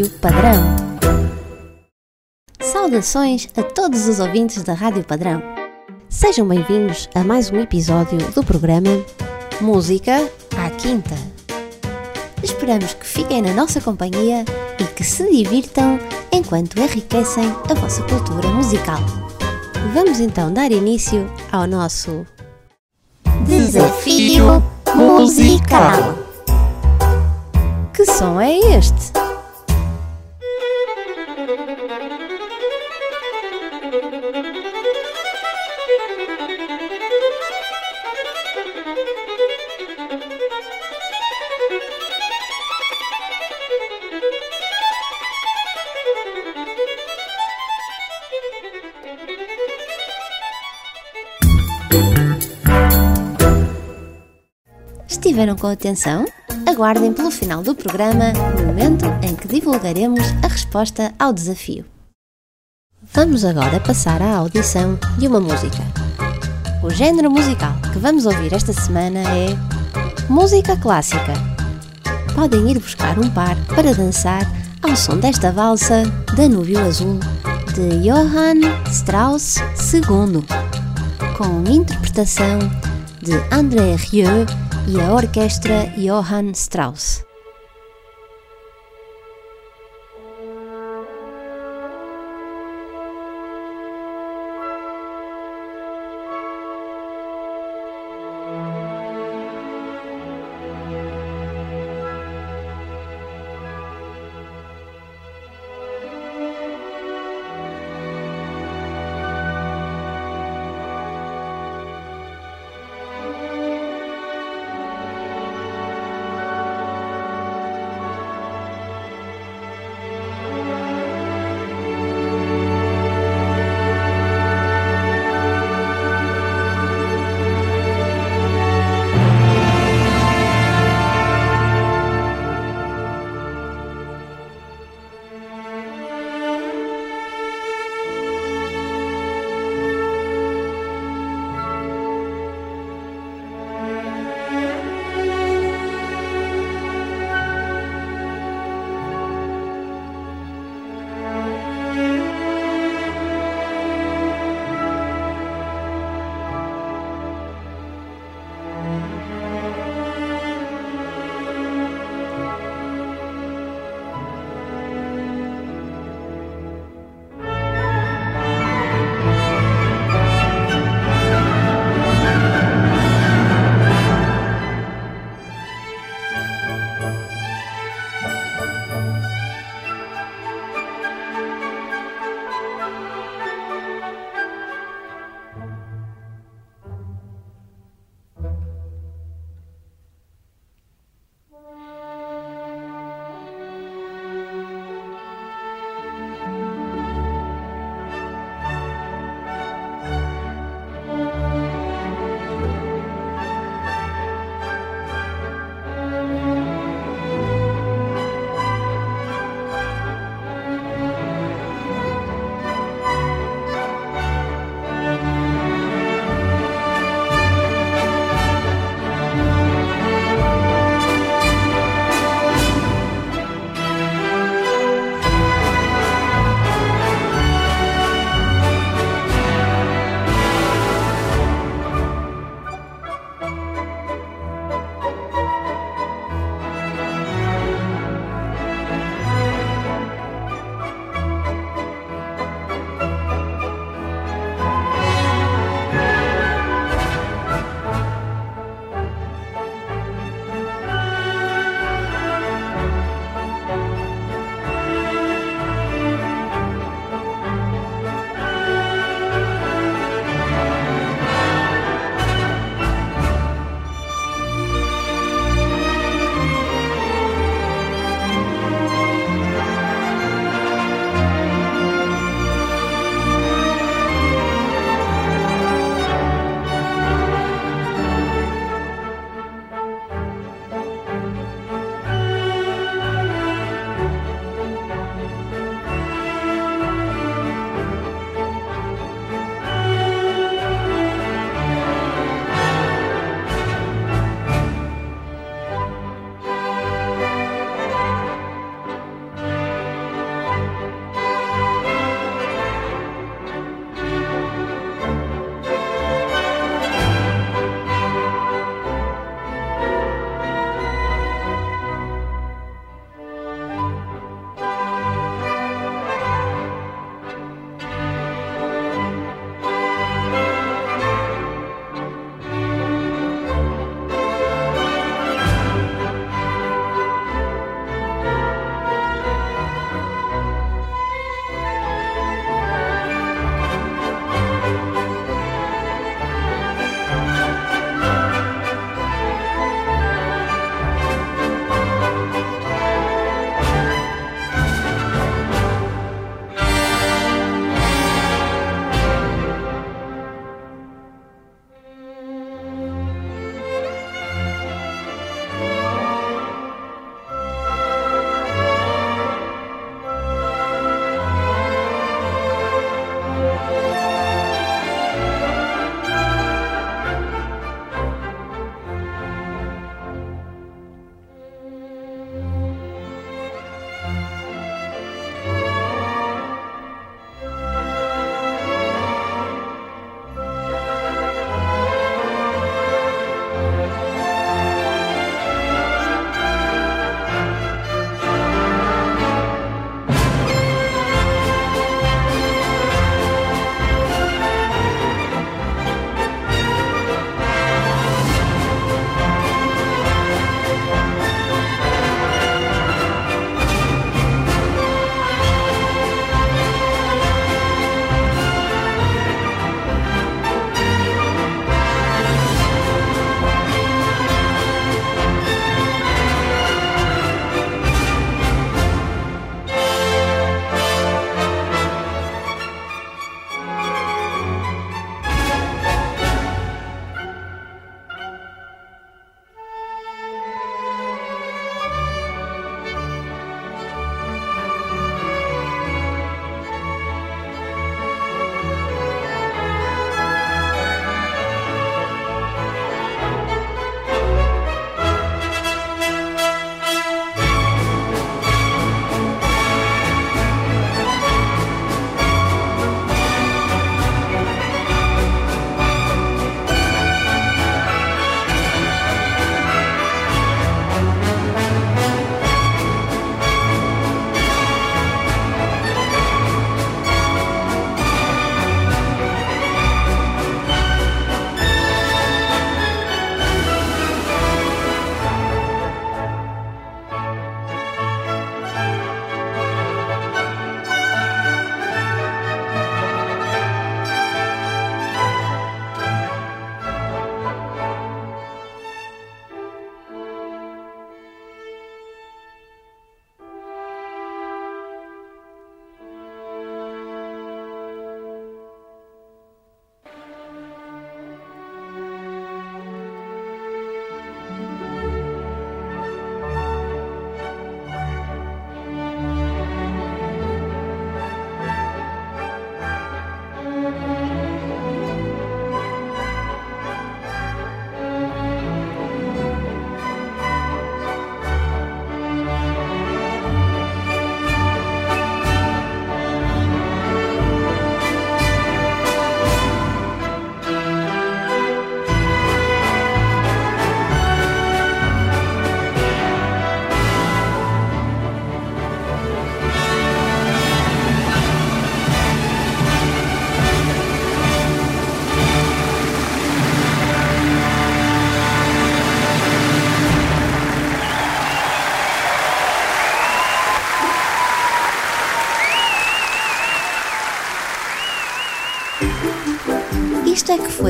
Rádio Padrão. Saudações a todos os ouvintes da Rádio Padrão. Sejam bem-vindos a mais um episódio do programa Música à Quinta. Esperamos que fiquem na nossa companhia e que se divirtam enquanto enriquecem a vossa cultura musical. Vamos então dar início ao nosso Desafio musical. Que som é este? Estiveram com atenção? Aguardem pelo final do programa, no momento em que divulgaremos a resposta ao desafio. Vamos agora passar à audição de uma música. O género musical que vamos ouvir esta semana é música clássica. Podem ir buscar um par para dançar ao som desta valsa Danúbio Azul de Johann Strauss II, com interpretação de André Rieu e a orquestra Johann Strauss.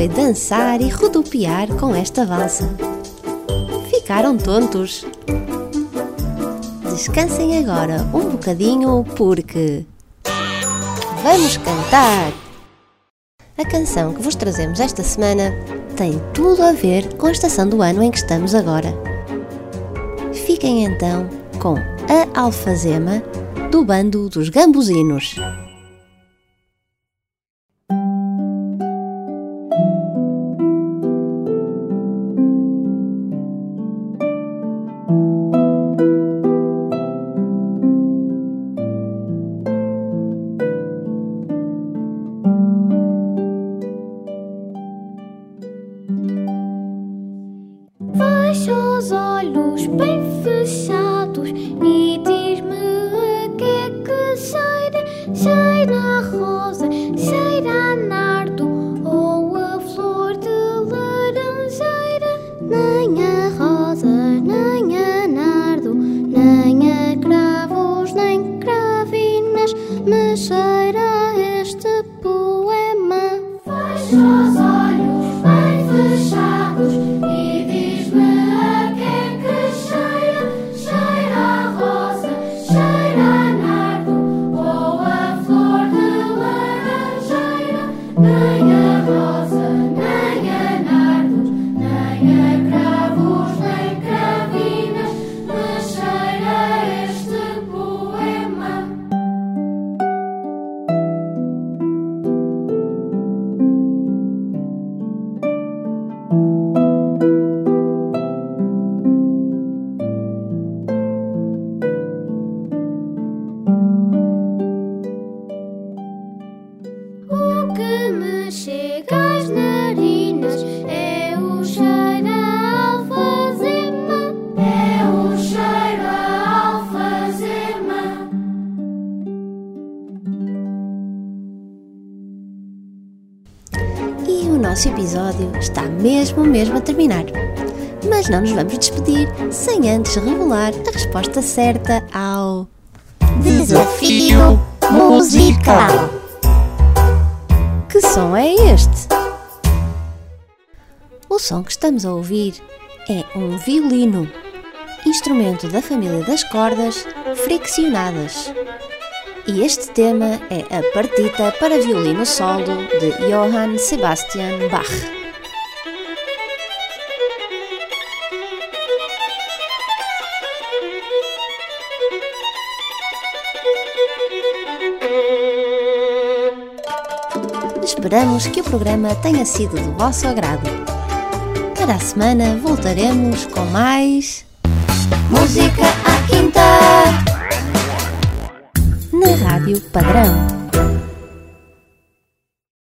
Foi dançar e rodopiar com esta valsa. Ficaram tontos? Descansem agora um bocadinho porque. Vamos cantar! A canção que vos trazemos esta semana tem tudo a ver com a estação do ano em que estamos agora. Fiquem então com A Alfazema do bando dos Gambuzinos. need. Nosso episódio está mesmo, mesmo a terminar. Mas não nos vamos despedir sem antes revelar a resposta certa ao. Desafio musical. Que som é este? O som que estamos a ouvir é um violino, instrumento da família das cordas friccionadas. E este tema é a partita para violino solo de Johann Sebastian Bach. Esperamos que o programa tenha sido do vosso agrado. Para a semana voltaremos com mais Música à quinta. Rádio Padrão.